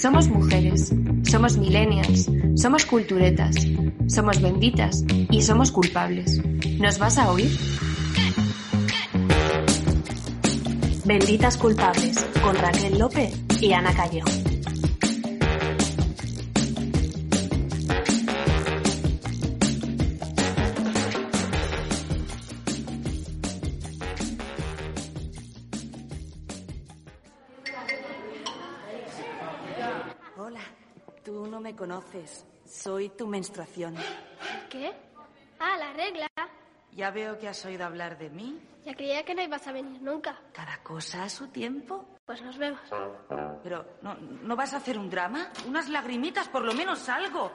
Somos mujeres, somos millennials, somos culturetas, somos benditas y somos culpables. ¿Nos vas a oír? Benditas culpables con Raquel López y Ana Callejo. Conoces. Soy tu menstruación. ¿Qué? Ah, la regla. Ya veo que has oído hablar de mí. Ya creía que no ibas a venir nunca. Cada cosa a su tiempo. Pues nos vemos. Pero, ¿no, ¿no vas a hacer un drama? Unas lagrimitas, por lo menos algo.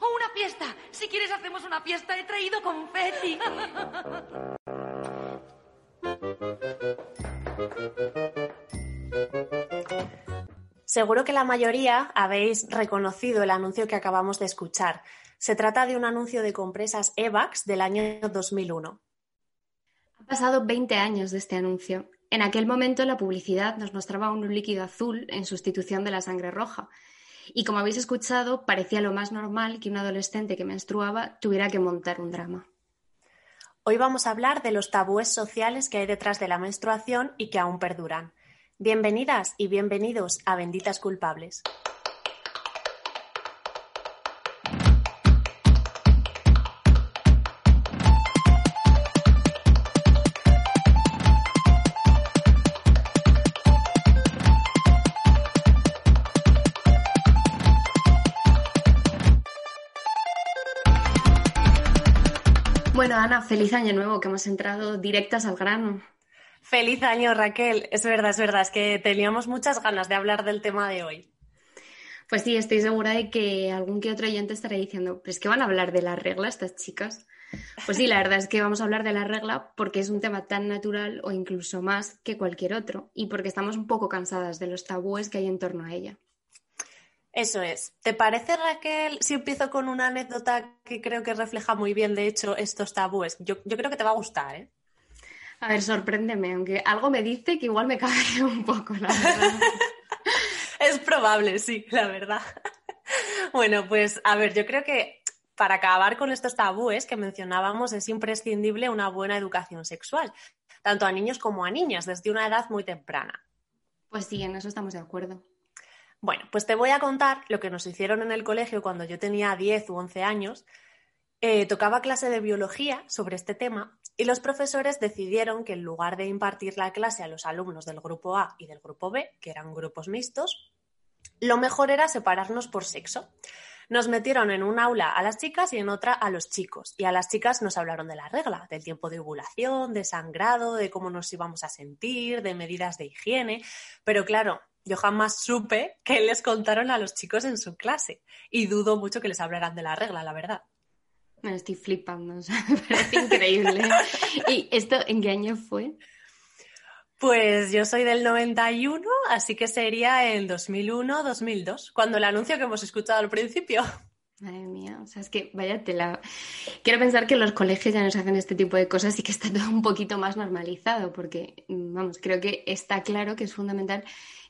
¡O una fiesta! Si quieres hacemos una fiesta. He traído confeti. Seguro que la mayoría habéis reconocido el anuncio que acabamos de escuchar. Se trata de un anuncio de compresas Evax del año 2001. Ha pasado 20 años de este anuncio. En aquel momento la publicidad nos mostraba un líquido azul en sustitución de la sangre roja. Y como habéis escuchado, parecía lo más normal que un adolescente que menstruaba tuviera que montar un drama. Hoy vamos a hablar de los tabúes sociales que hay detrás de la menstruación y que aún perduran. Bienvenidas y bienvenidos a Benditas Culpables. Bueno, Ana, feliz año nuevo, que hemos entrado directas al grano. Feliz año, Raquel. Es verdad, es verdad, es que teníamos muchas ganas de hablar del tema de hoy. Pues sí, estoy segura de que algún que otro oyente estará diciendo, ¿pero es que van a hablar de la regla estas chicas? Pues sí, la verdad es que vamos a hablar de la regla porque es un tema tan natural o incluso más que cualquier otro y porque estamos un poco cansadas de los tabúes que hay en torno a ella. Eso es. ¿Te parece, Raquel, si empiezo con una anécdota que creo que refleja muy bien, de hecho, estos tabúes? Yo, yo creo que te va a gustar, ¿eh? A ver, sorpréndeme, aunque algo me dice que igual me cabe un poco, la verdad. es probable, sí, la verdad. bueno, pues a ver, yo creo que para acabar con estos tabúes que mencionábamos es imprescindible una buena educación sexual, tanto a niños como a niñas, desde una edad muy temprana. Pues sí, en eso estamos de acuerdo. Bueno, pues te voy a contar lo que nos hicieron en el colegio cuando yo tenía 10 u 11 años. Eh, tocaba clase de biología sobre este tema y los profesores decidieron que en lugar de impartir la clase a los alumnos del grupo A y del grupo B, que eran grupos mixtos, lo mejor era separarnos por sexo. Nos metieron en un aula a las chicas y en otra a los chicos. Y a las chicas nos hablaron de la regla, del tiempo de ovulación, de sangrado, de cómo nos íbamos a sentir, de medidas de higiene. Pero claro, yo jamás supe que les contaron a los chicos en su clase. Y dudo mucho que les hablaran de la regla, la verdad. Me estoy flipando, o sea, me parece increíble. ¿Y esto en qué año fue? Pues yo soy del 91, así que sería en 2001-2002, cuando el anuncio que hemos escuchado al principio. Madre mía, o sea, es que vaya tela. Quiero pensar que los colegios ya nos hacen este tipo de cosas y que está todo un poquito más normalizado, porque, vamos, creo que está claro que es fundamental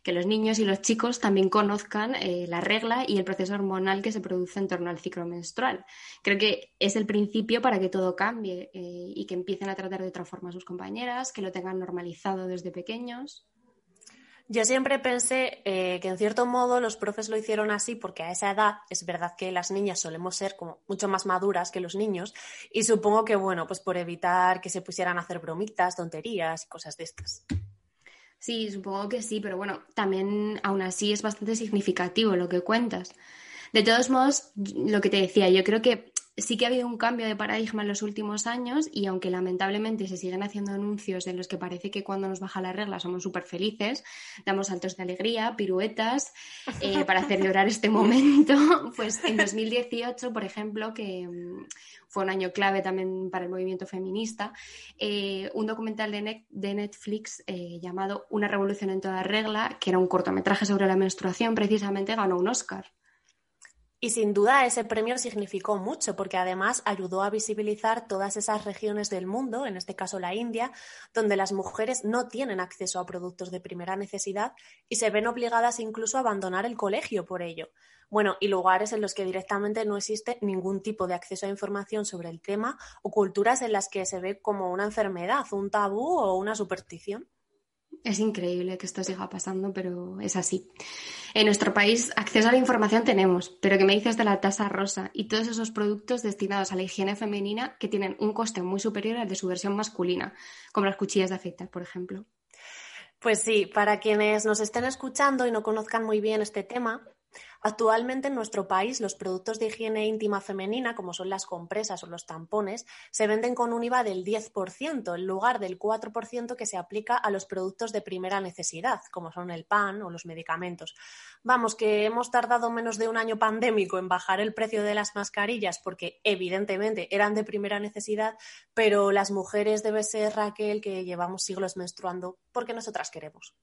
que los niños y los chicos también conozcan eh, la regla y el proceso hormonal que se produce en torno al ciclo menstrual. Creo que es el principio para que todo cambie eh, y que empiecen a tratar de otra forma a sus compañeras, que lo tengan normalizado desde pequeños. Yo siempre pensé eh, que en cierto modo los profes lo hicieron así porque a esa edad es verdad que las niñas solemos ser como mucho más maduras que los niños y supongo que bueno, pues por evitar que se pusieran a hacer bromitas, tonterías y cosas de estas. Sí, supongo que sí, pero bueno, también aún así es bastante significativo lo que cuentas. De todos modos, lo que te decía, yo creo que sí que ha habido un cambio de paradigma en los últimos años y aunque lamentablemente se siguen haciendo anuncios en los que parece que cuando nos baja la regla somos súper felices, damos saltos de alegría, piruetas eh, para celebrar este momento, pues en 2018, por ejemplo, que mm, fue un año clave también para el movimiento feminista, eh, un documental de, de Netflix eh, llamado Una revolución en toda regla, que era un cortometraje sobre la menstruación, precisamente ganó un Oscar. Y sin duda ese premio significó mucho porque además ayudó a visibilizar todas esas regiones del mundo, en este caso la India, donde las mujeres no tienen acceso a productos de primera necesidad y se ven obligadas incluso a abandonar el colegio por ello. Bueno, y lugares en los que directamente no existe ningún tipo de acceso a información sobre el tema o culturas en las que se ve como una enfermedad, un tabú o una superstición. Es increíble que esto siga pasando, pero es así. En nuestro país acceso a la información tenemos, pero ¿qué me dices de la tasa rosa y todos esos productos destinados a la higiene femenina que tienen un coste muy superior al de su versión masculina, como las cuchillas de afeitar, por ejemplo? Pues sí, para quienes nos estén escuchando y no conozcan muy bien este tema, Actualmente en nuestro país los productos de higiene íntima femenina, como son las compresas o los tampones, se venden con un IVA del 10% en lugar del 4% que se aplica a los productos de primera necesidad, como son el pan o los medicamentos. Vamos, que hemos tardado menos de un año pandémico en bajar el precio de las mascarillas porque evidentemente eran de primera necesidad, pero las mujeres debe ser Raquel que llevamos siglos menstruando porque nosotras queremos.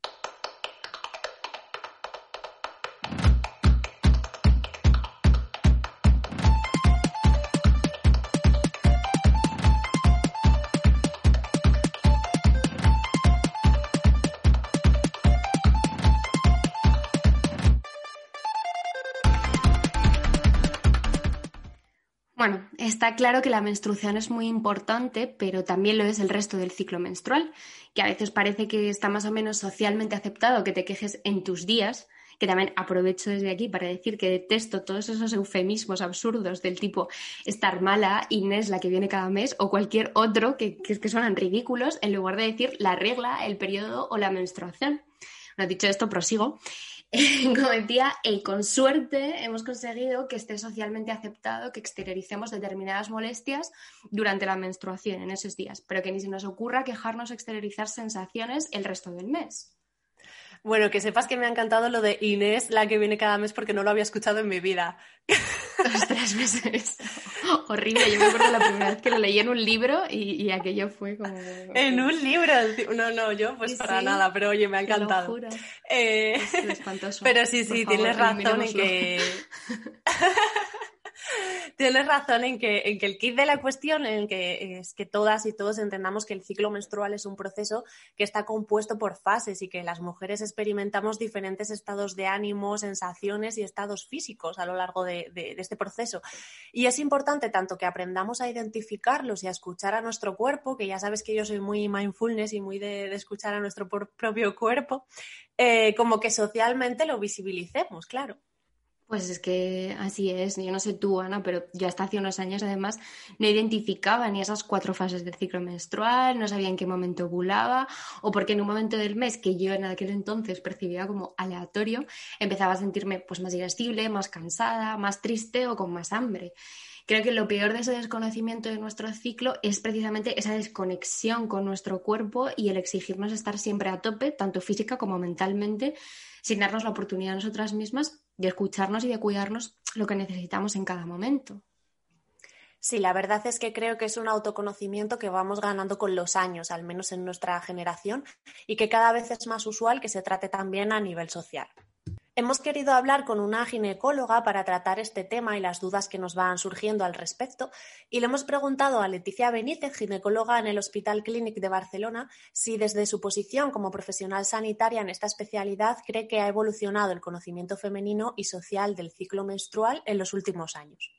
Está claro que la menstruación es muy importante, pero también lo es el resto del ciclo menstrual, que a veces parece que está más o menos socialmente aceptado que te quejes en tus días, que también aprovecho desde aquí para decir que detesto todos esos eufemismos absurdos del tipo estar mala, Inés la que viene cada mes, o cualquier otro que, que, suenan ridículos, en lugar de decir la regla, el periodo o la menstruación. Bueno, dicho esto, prosigo. como decía, eh, con suerte hemos conseguido que esté socialmente aceptado que exterioricemos determinadas molestias durante la menstruación en esos días, pero que ni se nos ocurra quejarnos exteriorizar sensaciones el resto del mes. Bueno, que sepas que me ha encantado lo de Inés, la que viene cada mes, porque no lo había escuchado en mi vida. tres meses. Horrible. Yo me acuerdo la primera vez que lo leí en un libro y, aquello fue como. En un libro. No, no, yo pues para nada, pero oye, me ha encantado. Eh... espantoso. Pero sí, sí, tienes razón en que. Tienes razón en que, el kit de la cuestión en que es que todas y todos entendamos que el ciclo menstrual es un proceso que está compuesto por fases y que las mujeres experimentamos diferentes estados de ánimo, sensaciones y estados físicos a lo largo de, este proceso. Y es importante tanto que aprendamos a identificarlos y a escuchar a nuestro cuerpo, que ya sabes que yo soy muy mindfulness y muy de, escuchar a nuestro propio cuerpo, eh, como que socialmente lo visibilicemos, claro. Pues es que así es. Yo no sé tú, Ana, pero yo hasta hace unos años además no identificaba ni esas cuatro fases del ciclo menstrual, no sabía en qué momento ovulaba o porque en un momento del mes que yo en aquel entonces percibía como aleatorio, empezaba a sentirme pues más irascible, más cansada, más triste o con más hambre. Creo que lo peor de ese desconocimiento de nuestro ciclo es precisamente esa desconexión con nuestro cuerpo y el exigirnos estar siempre a tope, tanto física como mentalmente, sin darnos la oportunidad a nosotras mismas de escucharnos y de cuidarnos lo que necesitamos en cada momento. Sí, la verdad es que creo que es un autoconocimiento que vamos ganando con los años, al menos en nuestra generación, y que cada vez es más usual que se trate también a nivel social. Hemos querido hablar con una ginecóloga para tratar este tema y las dudas que nos van surgiendo al respecto y le hemos preguntado a Leticia Benítez, ginecóloga en el Hospital Clínic de Barcelona, si desde su posición como profesional sanitaria en esta especialidad cree que ha evolucionado el conocimiento femenino y social del ciclo menstrual en los últimos años.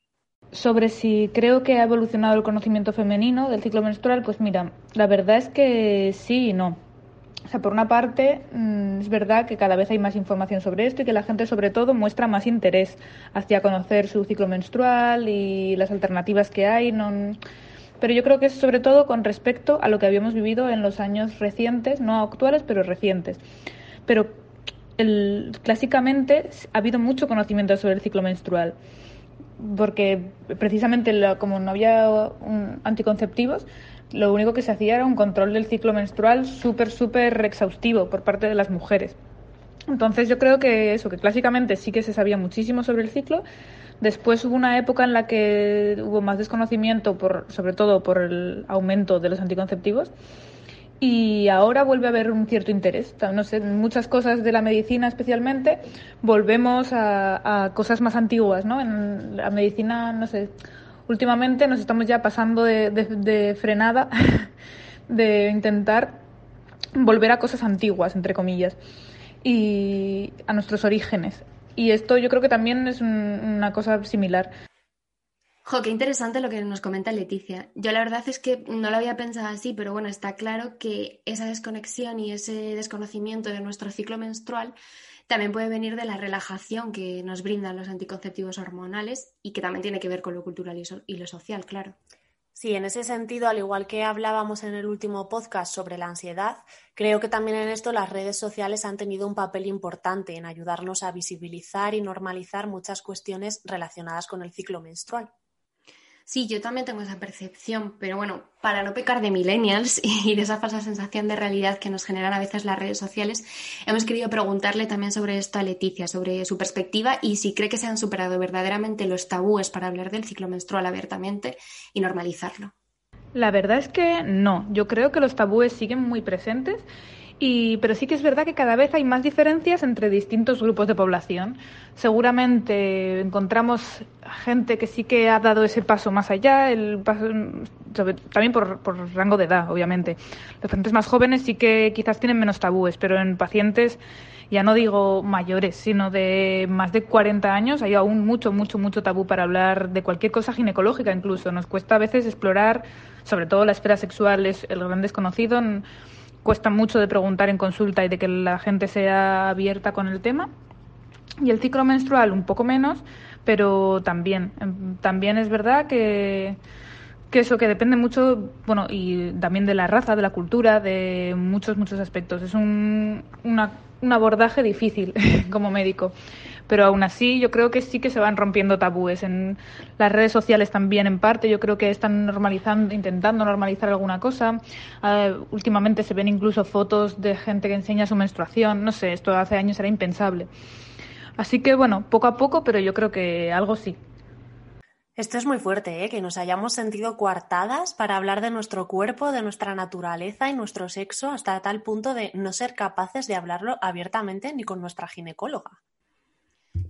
Sobre si creo que ha evolucionado el conocimiento femenino del ciclo menstrual, pues mira, la verdad es que sí y no. Sea, por una parte, mm, es verdad que cada vez hay más información sobre esto y que la gente, sobre todo, muestra más interés hacia conocer su ciclo menstrual y las alternativas que hay. Pero yo creo que es sobre todo con respecto a lo que habíamos vivido en los años recientes, no actuales, pero recientes. Pero clásicamente ha habido mucho conocimiento sobre el ciclo menstrual, porque precisamente como no había anticonceptivos, lo único que se hacía era un control del ciclo menstrual súper, súper exhaustivo por parte de las mujeres. Entonces yo creo que eso, que clásicamente sí que se sabía muchísimo sobre el ciclo. Después hubo una época en la que hubo más desconocimiento, por, sobre todo por el aumento de los anticonceptivos. y ahora vuelve a haber un cierto interés. No sé, muchas cosas de la medicina especialmente volvemos a, cosas más antiguas, ¿no? En la medicina, no sé, últimamente nos estamos ya pasando de, frenada, de intentar volver a cosas antiguas, entre comillas, y a nuestros orígenes. Y esto yo creo que también es una cosa similar. Jo, qué interesante lo que nos comenta Leticia. Yo la verdad es que no lo había pensado así, pero bueno, está claro que esa desconexión y ese desconocimiento de nuestro ciclo menstrual también puede venir de la relajación que nos brindan los anticonceptivos hormonales y que también tiene que ver con lo cultural y, lo social, claro. Sí, en ese sentido, al igual que hablábamos en el último podcast sobre la ansiedad, creo que también en esto las redes sociales han tenido un papel importante en ayudarnos a visibilizar y normalizar muchas cuestiones relacionadas con el ciclo menstrual. Sí, yo también tengo esa percepción, pero bueno, para no pecar de millennials y de esa falsa sensación de realidad que nos generan a veces las redes sociales, hemos querido preguntarle también sobre esto a Leticia, sobre su perspectiva y si cree que se han superado verdaderamente los tabúes para hablar del ciclo menstrual abiertamente y normalizarlo. La verdad es que no, yo creo que los tabúes siguen muy presentes y, pero sí que es verdad que cada vez hay más diferencias entre distintos grupos de población. Seguramente encontramos gente que sí que ha dado ese paso más allá, el también por, por, rango de edad, obviamente. Los pacientes más jóvenes sí que quizás tienen menos tabúes, pero en pacientes, ya no digo mayores, sino de más de 40 años, hay aún mucho, mucho, mucho tabú para hablar de cualquier cosa ginecológica incluso. Nos cuesta a veces explorar, sobre todo la esfera sexual es el gran desconocido cuesta mucho de preguntar en consulta y de que la gente sea abierta con el tema. Y el ciclo menstrual un poco menos, pero también, em, también es verdad que, que eso que depende mucho, bueno, y también de la raza, de la cultura, de muchos, muchos aspectos. Es un, un abordaje difícil como médico pero aún así yo creo que sí que se van rompiendo tabúes. En las redes sociales también, en parte, yo creo que están normalizando, intentando normalizar alguna cosa. Eh, últimamente se ven incluso fotos de gente que enseña su menstruación. No sé, esto hace años era impensable. Así que bueno, poco a poco, pero yo creo que algo sí. Esto es muy fuerte, ¿eh? que nos hayamos sentido coartadas para hablar de nuestro cuerpo, de nuestra naturaleza y nuestro sexo hasta tal punto de no ser capaces de hablarlo abiertamente ni con nuestra ginecóloga.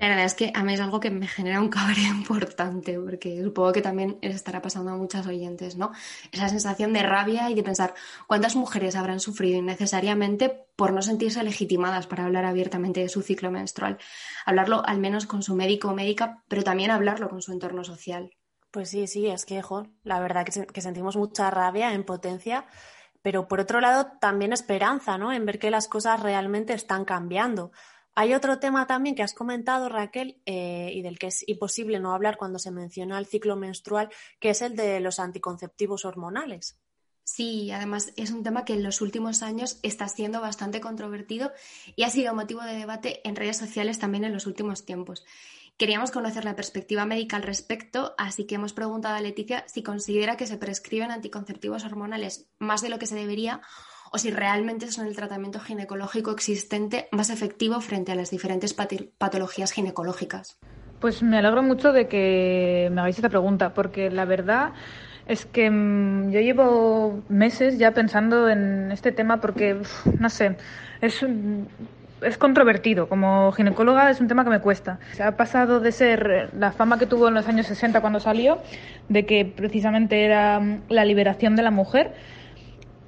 La verdad es que a mí es algo que me genera un cabreo importante, porque supongo que también estará pasando a muchas oyentes, ¿no? Esa sensación de rabia y de pensar cuántas mujeres habrán sufrido innecesariamente por no sentirse legitimadas para hablar abiertamente de su ciclo menstrual. Hablarlo al menos con su médico o médica, pero también hablarlo con su entorno social. Pues sí, sí, es que, jo, la verdad que, que sentimos mucha rabia, en potencia, pero por otro lado también esperanza, ¿no? En ver que las cosas realmente están cambiando hay otro tema también que has comentado, Raquel, eh, y del que es imposible no hablar cuando se menciona el ciclo menstrual, que es el de los anticonceptivos hormonales. Sí, además es un tema que en los últimos años está siendo bastante controvertido y ha sido motivo de debate en redes sociales también en los últimos tiempos. Queríamos conocer la perspectiva médica al respecto, así que hemos preguntado a Leticia si considera que se prescriben anticonceptivos hormonales más de lo que se debería o si realmente son el tratamiento ginecológico existente más efectivo frente a las diferentes patologías ginecológicas. Pues me alegro mucho de que me hagáis esta pregunta, porque la verdad es que mm, yo llevo meses ya pensando en este tema porque, no sé, es, es controvertido. Como ginecóloga es un tema que me cuesta. Se ha pasado de ser la fama que tuvo en los años 60 cuando salió, de que precisamente era la liberación de la mujer,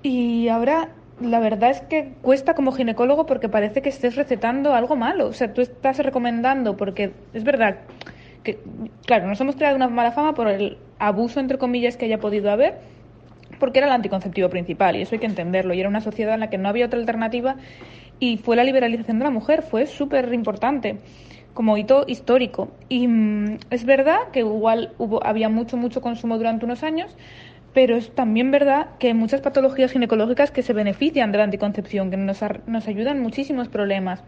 y ahora la verdad es que cuesta como ginecólogo porque parece que estés recetando algo malo. O sea, tú estás recomendando, porque es verdad que, claro, nos hemos creado una mala fama por el abuso, entre comillas, que haya podido haber, porque era el anticonceptivo principal, y eso hay que entenderlo. Y era una sociedad en la que no había otra alternativa, y fue la liberalización de la mujer, fue súper importante como hito histórico. Y mm, es verdad que igual hubo, había mucho, mucho consumo durante unos años, pero es también verdad que hay muchas patologías ginecológicas que se benefician de la anticoncepción, que nos, nos ayudan muchísimos problemas.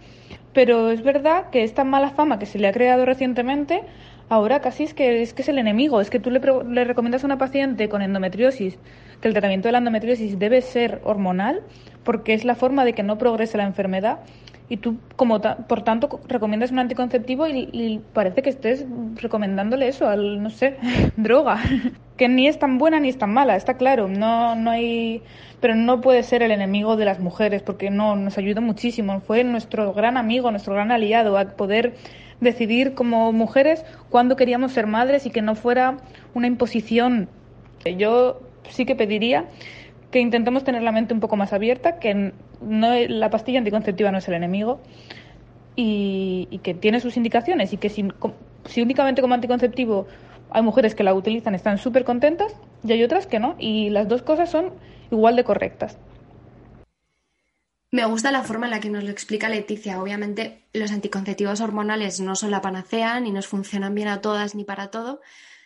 Pero es verdad que esta mala fama que se le ha creado recientemente, ahora casi es que es, que es el enemigo. Es que tú le, le recomiendas a una paciente con endometriosis que el tratamiento de la endometriosis debe ser hormonal, porque es la forma de que no progrese la enfermedad. Y tú, como por tanto, recomiendas un anticonceptivo y, parece que estés recomendándole eso al, no sé, droga, que ni es tan buena ni es tan mala, está claro, no, no hay, pero no puede ser el enemigo de las mujeres porque no, nos ayudó muchísimo, fue nuestro gran amigo, nuestro gran aliado a poder decidir como mujeres cuándo queríamos ser madres y que no fuera una imposición. Yo sí que pediría que intentemos tener la mente un poco más abierta, que no, la pastilla anticonceptiva no es el enemigo y, que tiene sus indicaciones y que si, si, únicamente como anticonceptivo hay mujeres que la utilizan están súper contentas y hay otras que no y las dos cosas son igual de correctas. Me gusta la forma en la que nos lo explica Leticia. Obviamente los anticonceptivos hormonales no son la panacea ni nos funcionan bien a todas ni para todo,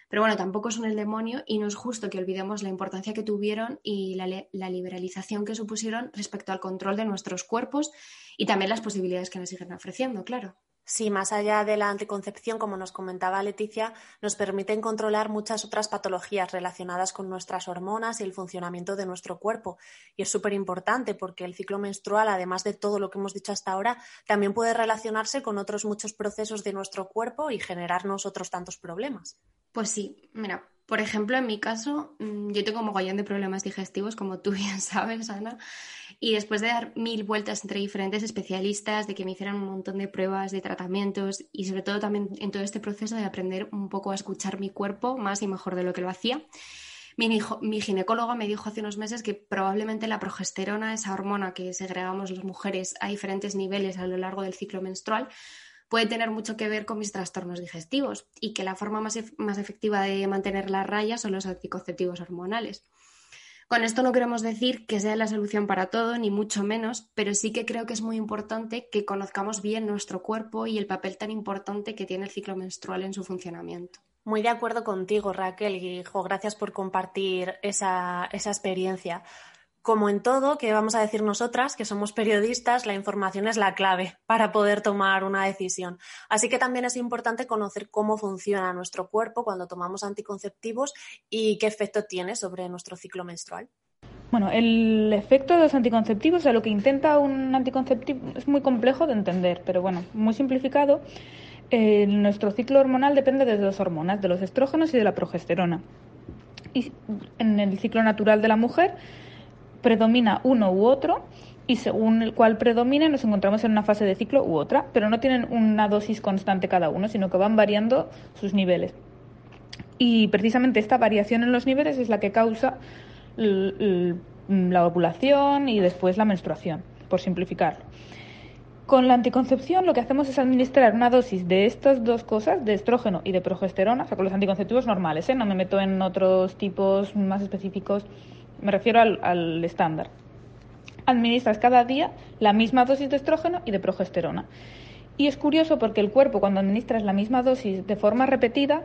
pero bueno, tampoco son el demonio y no es justo que olvidemos la importancia que tuvieron y la, la liberalización que supusieron respecto al control de nuestros cuerpos y también las posibilidades que nos siguen ofreciendo, claro. Sí, más allá de la anticoncepción, como nos comentaba Leticia, nos permiten controlar muchas otras patologías relacionadas con nuestras hormonas y el funcionamiento de nuestro cuerpo. Y es súper importante porque el ciclo menstrual, además de todo lo que hemos dicho hasta ahora, también puede relacionarse con otros muchos procesos de nuestro cuerpo y generarnos otros tantos problemas. Pues sí, mira, por ejemplo, en mi caso, mm, yo tengo mogollón de problemas digestivos, como tú bien sabes, Ana, y después de dar mil vueltas entre diferentes especialistas, de que me hicieran un montón de pruebas, de tratamientos y sobre todo también en todo este proceso de aprender un poco a escuchar mi cuerpo más y mejor de lo que lo hacía, mi, mi ginecólogo me dijo hace unos meses que probablemente la progesterona, esa hormona que segregamos las mujeres a diferentes niveles a lo largo del ciclo menstrual, puede tener mucho que ver con mis trastornos digestivos y que la forma más, más efectiva de mantener la raya son los anticonceptivos hormonales. Con esto no queremos decir que sea la solución para todo, ni mucho menos, pero sí que creo que es muy importante que conozcamos bien nuestro cuerpo y el papel tan importante que tiene el ciclo menstrual en su funcionamiento. Muy de acuerdo contigo, Raquel, y gracias por compartir esa, esa experiencia. Como en todo, que vamos a decir nosotras, que somos periodistas, la información es la clave para poder tomar una decisión. Así que también es importante conocer cómo funciona nuestro cuerpo cuando tomamos anticonceptivos y qué efecto tiene sobre nuestro ciclo menstrual. Bueno, el efecto de los anticonceptivos, o sea, lo que intenta un anticonceptivo es muy complejo de entender, pero bueno, muy simplificado. Eh, nuestro ciclo hormonal depende de dos hormonas, de los estrógenos y de la progesterona. Y en el ciclo natural de la mujer, predomina uno u otro y según el cual predomine nos encontramos en una fase de ciclo u otra, pero no tienen una dosis constante cada uno, sino que van variando sus niveles. Y precisamente esta variación en los niveles es la que causa la ovulación y después la menstruación, por simplificarlo. Con la anticoncepción lo que hacemos es administrar una dosis de estas dos cosas, de estrógeno y de progesterona, o sea, con los anticonceptivos normales, ¿eh? no me meto en otros tipos más específicos me refiero al, estándar. Administras cada día la misma dosis de estrógeno y de progesterona. Y es curioso porque el cuerpo, cuando administras la misma dosis de forma repetida,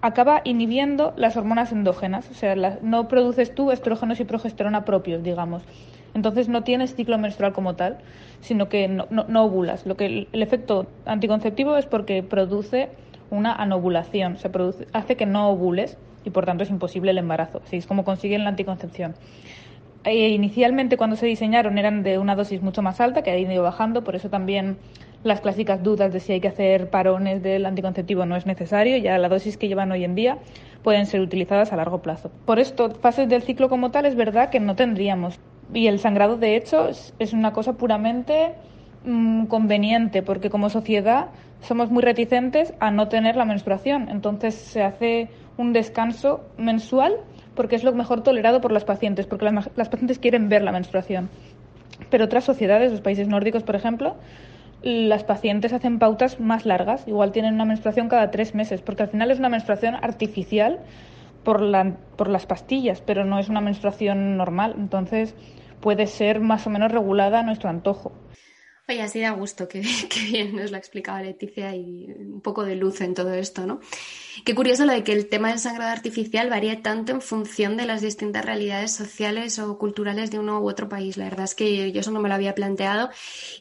acaba inhibiendo las hormonas endógenas. O sea, no produces tú estrógenos y progesterona propios, digamos. Entonces no tienes ciclo menstrual como tal, sino que no, ovulas. Lo que el, el, efecto anticonceptivo es porque produce una anovulación, se produce, hace que no ovules y por tanto es imposible el embarazo. Así es como consiguen la anticoncepción. Eh, inicialmente cuando se diseñaron eran de una dosis mucho más alta que ha ido bajando, por eso también las clásicas dudas de si hay que hacer parones del anticonceptivo no es necesario, ya la dosis que llevan hoy en día pueden ser utilizadas a largo plazo. Por esto, fases del ciclo como tal es verdad que no tendríamos. Y el sangrado, de hecho, es una cosa puramente mm, conveniente, porque como sociedad somos muy reticentes a no tener la menstruación. Entonces se hace un descanso mensual porque es lo mejor tolerado por las pacientes, porque las, pacientes quieren ver la menstruación. Pero otras sociedades, los países nórdicos, por ejemplo, las pacientes hacen pautas más largas, igual tienen una menstruación cada tres meses, porque al final es una menstruación artificial por, la, por las pastillas, pero no es una menstruación normal, entonces puede ser más o menos regulada a nuestro antojo. Oye, así da gusto, que, bien nos lo ha explicado Leticia y un poco de luz en todo esto, ¿no? Qué curioso lo de que el tema del sangrado artificial varía tanto en función de las distintas realidades sociales o culturales de uno u otro país. La verdad es que yo eso no me lo había planteado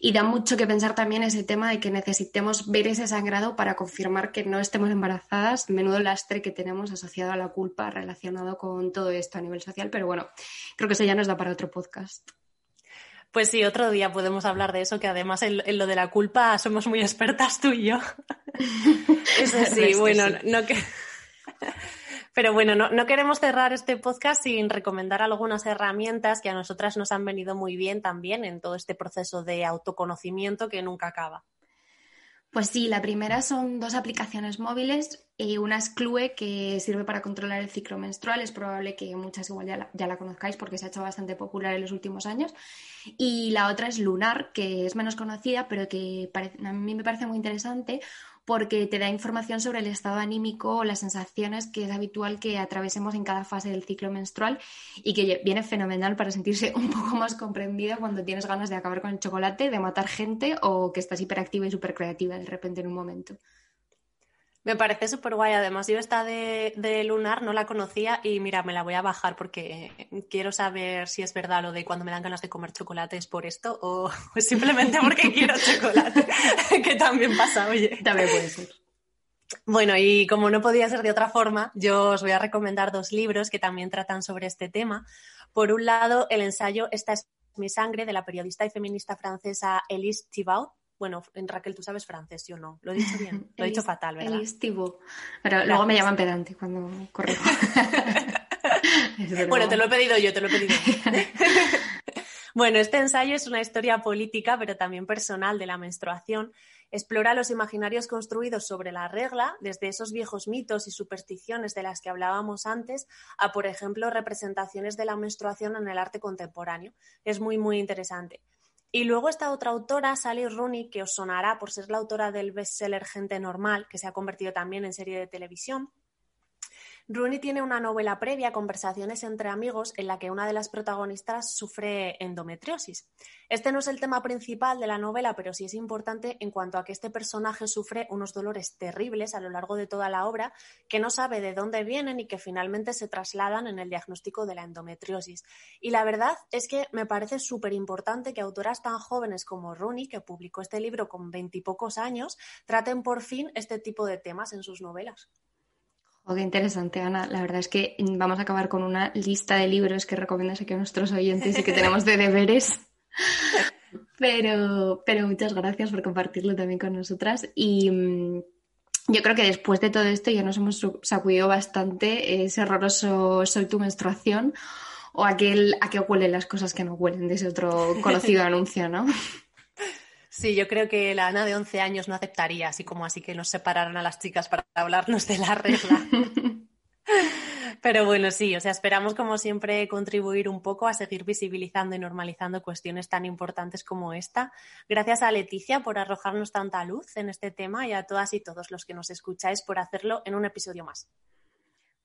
y da mucho que pensar también ese tema de que necesitemos ver ese sangrado para confirmar que no estemos embarazadas. Menudo lastre que tenemos asociado a la culpa relacionado con todo esto a nivel social, pero bueno, creo que eso ya nos da para otro podcast. Pues sí, otro día podemos hablar de eso, que además en, lo de la culpa somos muy expertas tú y yo. eso sí, bueno, no que... Pero bueno, no, no, queremos cerrar este podcast sin recomendar algunas herramientas que a nosotras nos han venido muy bien también en todo este proceso de autoconocimiento que nunca acaba. Pues sí, la primera son dos aplicaciones móviles. y una es Clue, que sirve para controlar el ciclo menstrual. Es probable que muchas igual ya la, ya la, conozcáis porque se ha hecho bastante popular en los últimos años. Y la otra es Lunar, que es menos conocida, pero que a mí me parece muy interesante porque te da información sobre el estado anímico o las sensaciones que es habitual que atravesemos en cada fase del ciclo menstrual y que viene fenomenal para sentirse un poco más comprendida cuando tienes ganas de acabar con el chocolate, de matar gente o que estás hiperactiva y súper creativa de repente en un momento. Me parece súper guay. Además, yo esta de, Lunar no la conocía y mira, me la voy a bajar porque quiero saber si es verdad lo de cuando me dan ganas de comer chocolate es por esto o simplemente porque quiero chocolate, que también pasa, oye. También puede ser. Bueno, y como no podía ser de otra forma, yo os voy a recomendar dos libros que también tratan sobre este tema. Por un lado, el ensayo Esta es mi sangre de la periodista y feminista francesa Elise Thibault, bueno, en Raquel, tú sabes francés, yo no. Lo he dicho bien. Lo he dicho fatal, ¿verdad? Estivo. Pero luego me llaman pedante cuando corrijo. bueno, te lo he pedido yo, te lo he pedido. bueno, este ensayo es una historia política, pero también personal de la menstruación. Explora los imaginarios construidos sobre la regla, desde esos viejos mitos y supersticiones de las que hablábamos antes, a, por ejemplo, representaciones de la menstruación en el arte contemporáneo. Es muy, muy interesante. Y luego esta otra autora, Sally Rooney, que os sonará por ser la autora del bestseller Gente Normal, que se ha convertido también en serie de televisión, Rooney tiene una novela previa, Conversaciones entre amigos, en la que una de las protagonistas sufre endometriosis. Este no es el tema principal de la novela, pero sí es importante en cuanto a que este personaje sufre unos dolores terribles a lo largo de toda la obra, que no sabe de dónde vienen y que finalmente se trasladan en el diagnóstico de la endometriosis. Y la verdad es que me parece súper importante que autoras tan jóvenes como Rooney, que publicó este libro con veintipocos años, traten por fin este tipo de temas en sus novelas. Oh, qué interesante, Ana. La verdad es que vamos a acabar con una lista de libros que recomiendas aquí a nuestros oyentes y que tenemos de deberes. Pero, pero muchas gracias por compartirlo también con nosotras. Y mm, yo creo que después de todo esto ya nos hemos sacudido bastante ese horroroso soy tu menstruación o aquel a qué huelen las cosas que no huelen de ese otro conocido anuncio, ¿no? Sí, yo creo que la Ana de 11 años no aceptaría, así como así que nos separaron a las chicas para hablarnos de la regla. Pero bueno, sí, o sea, esperamos como siempre contribuir un poco a seguir visibilizando y normalizando cuestiones tan importantes como esta. Gracias a Leticia por arrojarnos tanta luz en este tema y a todas y todos los que nos escucháis por hacerlo en un episodio más.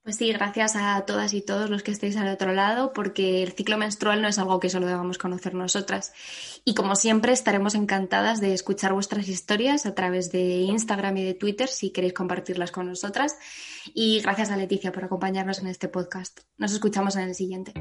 Pues sí, gracias a todas y todos los que estéis al otro lado, porque el ciclo menstrual no es algo que solo debamos conocer nosotras. Y como siempre, estaremos encantadas de escuchar vuestras historias a través de Instagram y de Twitter si queréis compartirlas con nosotras. Y gracias a Leticia por acompañarnos en este podcast. Nos escuchamos en el siguiente.